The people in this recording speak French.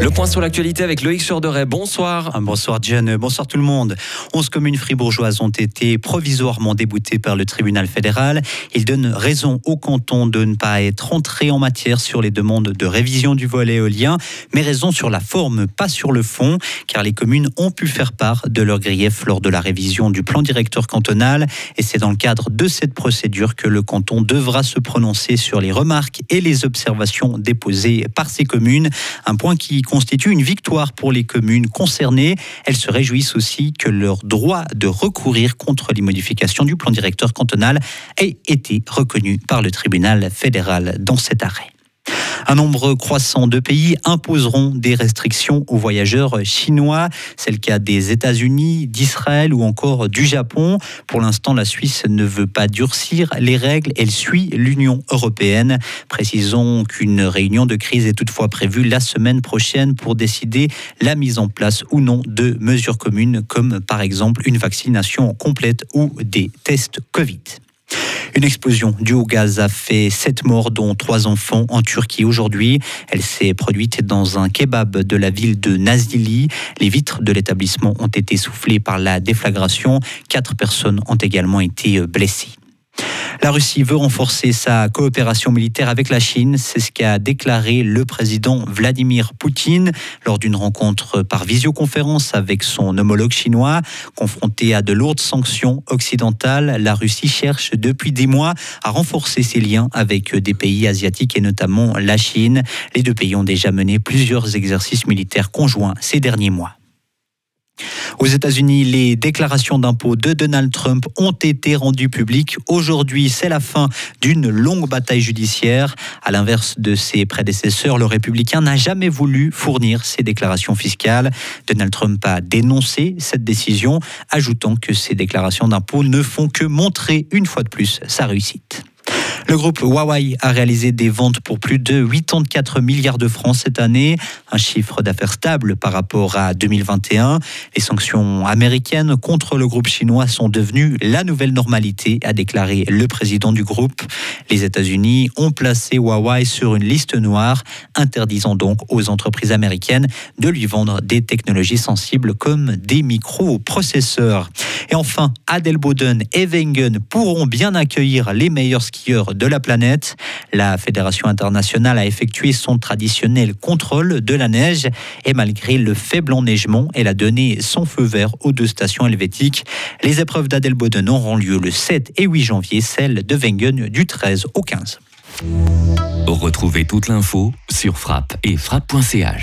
Le point sur l'actualité avec Loïc Chorderet. Bonsoir. Ah, bonsoir Diane, bonsoir tout le monde. 11 communes fribourgeoises ont été provisoirement déboutées par le tribunal fédéral. Il donne raison au canton de ne pas être entré en matière sur les demandes de révision du volet éolien, mais raison sur la forme, pas sur le fond, car les communes ont pu faire part de leurs griefs lors de la révision du plan directeur cantonal. Et c'est dans le cadre de cette procédure que le canton devra se prononcer sur les remarques et les observations déposées par ces communes. Un point qui constitue une victoire pour les communes concernées. Elles se réjouissent aussi que leur droit de recourir contre les modifications du plan directeur cantonal ait été reconnu par le tribunal fédéral dans cet arrêt. Un nombre croissant de pays imposeront des restrictions aux voyageurs chinois. C'est le cas des États-Unis, d'Israël ou encore du Japon. Pour l'instant, la Suisse ne veut pas durcir les règles. Elle suit l'Union européenne. Précisons qu'une réunion de crise est toutefois prévue la semaine prochaine pour décider la mise en place ou non de mesures communes comme par exemple une vaccination complète ou des tests Covid. Une explosion due au gaz a fait sept morts, dont trois enfants en Turquie aujourd'hui. Elle s'est produite dans un kebab de la ville de Nazilli. Les vitres de l'établissement ont été soufflées par la déflagration. Quatre personnes ont également été blessées. La Russie veut renforcer sa coopération militaire avec la Chine. C'est ce qu'a déclaré le président Vladimir Poutine lors d'une rencontre par visioconférence avec son homologue chinois. Confronté à de lourdes sanctions occidentales, la Russie cherche depuis des mois à renforcer ses liens avec des pays asiatiques et notamment la Chine. Les deux pays ont déjà mené plusieurs exercices militaires conjoints ces derniers mois. Aux États-Unis, les déclarations d'impôts de Donald Trump ont été rendues publiques. Aujourd'hui, c'est la fin d'une longue bataille judiciaire. À l'inverse de ses prédécesseurs, le républicain n'a jamais voulu fournir ses déclarations fiscales. Donald Trump a dénoncé cette décision, ajoutant que ces déclarations d'impôts ne font que montrer une fois de plus sa réussite. Le groupe Huawei a réalisé des ventes pour plus de 84 milliards de francs cette année, un chiffre d'affaires stable par rapport à 2021. Les sanctions américaines contre le groupe chinois sont devenues la nouvelle normalité, a déclaré le président du groupe. Les États-Unis ont placé Huawei sur une liste noire, interdisant donc aux entreprises américaines de lui vendre des technologies sensibles comme des microprocesseurs. Et enfin, Adelboden et Wengen pourront bien accueillir les meilleurs skieurs de la planète. La Fédération internationale a effectué son traditionnel contrôle de la neige et malgré le faible enneigement, elle a donné son feu vert aux deux stations helvétiques. Les épreuves d'Adelboden auront lieu le 7 et 8 janvier, celle de Wengen du 13 au 15. Retrouvez toute l'info sur frappe et frappe.ch.